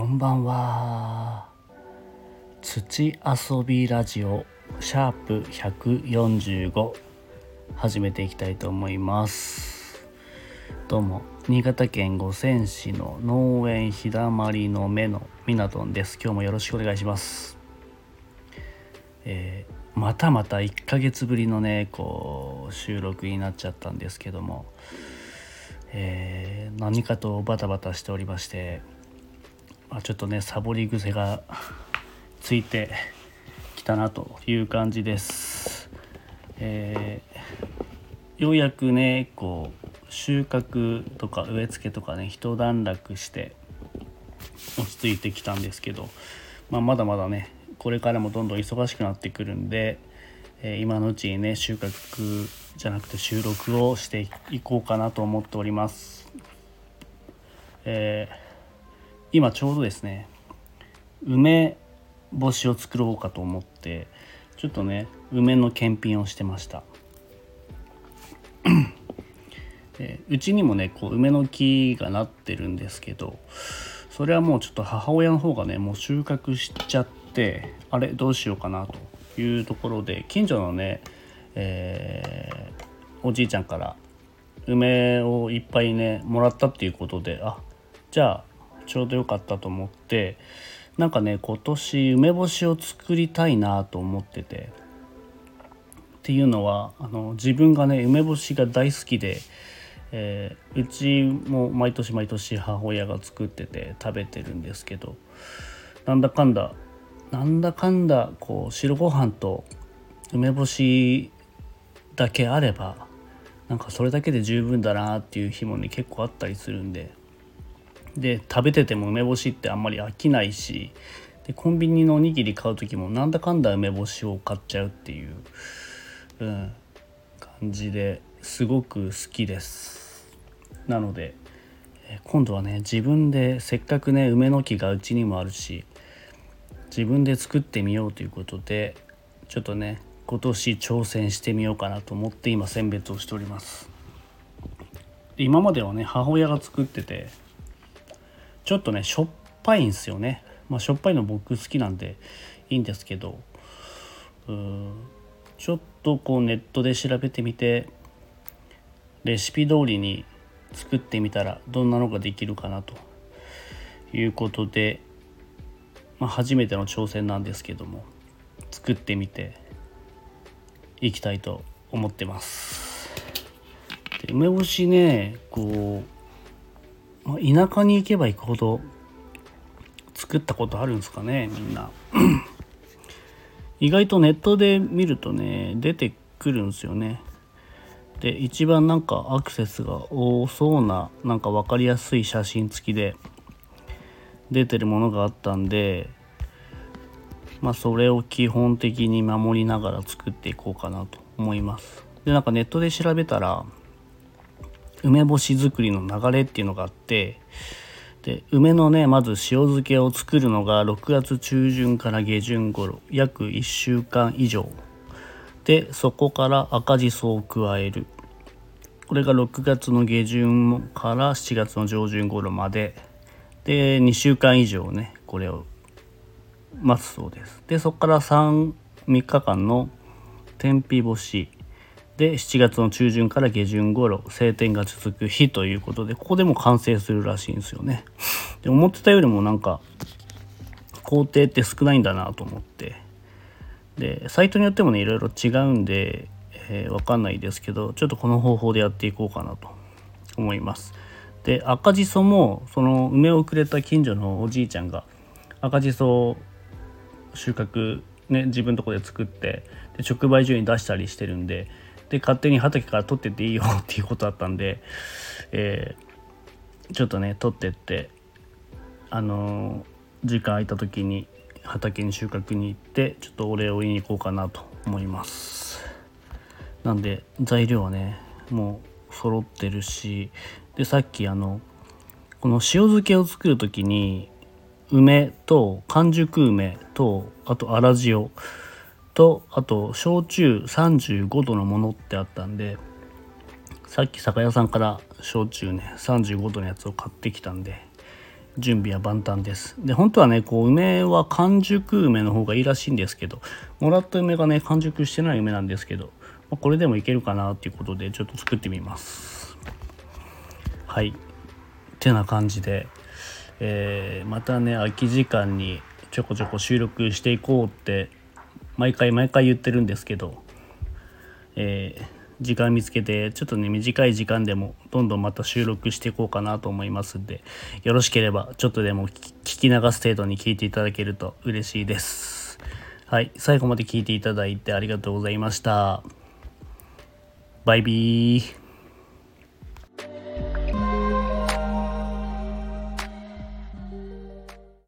こんばんは。土遊びラジオシャープ145始めていきたいと思います。どうも新潟県五泉市の農園日だまりの目のみなとんです。今日もよろしくお願いします。えー、またまた1ヶ月ぶりのねこう収録になっちゃったんですけどもえー、何かとバタバタしておりまして、まあ、ちょっとねサボり癖がついてきたなという感じです。えー、ようやくねこう収穫とか植え付けとかね一段落して落ち着いてきたんですけど、まあ、まだまだねこれからもどんどん忙しくなってくるんで、えー、今のうちにね収穫じゃなくて収録をしていこうかなと思っております。えー、今ちょうどですね梅干しを作ろうかと思ってちょっとね梅の検品をしてました。うちにもねこう梅の木がなってるんですけどそれはもうちょっと母親の方がねもう収穫しちゃってあれどうしようかなというところで近所のねえー、おじいちゃんから梅をいっぱいねもらったっていうことであじゃあちょうどよかったと思ってなんかね今年梅干しを作りたいなと思ってて。っていうのはあの自分がね梅干しが大好きで、えー、うちも毎年毎年母親が作ってて食べてるんですけどなんだかんだなんだかんだこう白ご飯と梅干しだけあればなんかそれだけで十分だなっていう日もね結構あったりするんでで食べてても梅干しってあんまり飽きないしでコンビニのおにぎり買う時もなんだかんだ梅干しを買っちゃうっていう、うん、感じですごく好きです。なので今度はね自分でせっかくね梅の木がうちにもあるし自分で作ってみようということでちょっとね今年挑戦してみようかなと思って今選別をしております。今まではね母親が作っててちょっとねしょっぱいんですよね。まあしょっぱいの僕好きなんでいいんですけど。うちょっとこうネットで調べてみてレシピ通りに作ってみたらどんなのができるかなと。いうことで、まあ、初めての挑戦なんですけども作ってみていきたいと思ってます。で梅干しねこう、まあ、田舎に行けば行くほど作ったことあるんですかねみんな意外とネットで見るとね出てくるんですよねで一番なんかアクセスが多そうななんか分かりやすい写真付きで出てるものがあったんでまあ、それを基本的に守りながら作っていこうかなと思います。でなんかネットで調べたら梅干し作りの流れっていうのがあってで梅のねまず塩漬けを作るのが6月中旬から下旬頃約1週間以上。でそこから赤じそを加える。これが6月の下旬から7月の上旬頃まで。で2週間以上ねこれを待つそうです。でそこから33日間の天日干し。で7月の中旬から下旬頃晴天が続く日ということでここでも完成するらしいんですよね。で思ってたよりもなんか工程って少ないんだなと思ってでサイトによってもねいろいろ違うんで、えー、分かんないですけどちょっとこの方法でやっていこうかなと思います。で赤じそもその梅をくれた近所のおじいちゃんが赤じそを収穫ね自分のとこで作ってで直売所に出したりしてるんでで勝手に畑から取ってっていいよっていうことだったんで、えー、ちょっとね取ってってあのー、時間空いた時に畑に収穫に行ってちょっとお礼を言いに行こうかなと思います。なんで材料はねもう揃ってるしでさっきあのこの塩漬けを作る時に梅と完熟梅とあと粗塩とあと焼酎35度のものってあったんでさっき酒屋さんから焼酎ね35度のやつを買ってきたんで準備は万端です。で本当はねこう梅は完熟梅の方がいいらしいんですけどもらった梅がね完熟してない梅なんですけど、まあ、これでもいけるかなっていうことでちょっと作ってみます。はい。てな感じで、えー、またね空き時間にちょこちょこ収録していこうって毎回毎回言ってるんですけど、えー時間見つけてちょっとね短い時間でもどんどんまた収録していこうかなと思いますんでよろしければちょっとでも聞き流す程度に聞いていただけると嬉しいです。はい最後まで聞いていただいてありがとうございました。バイビー。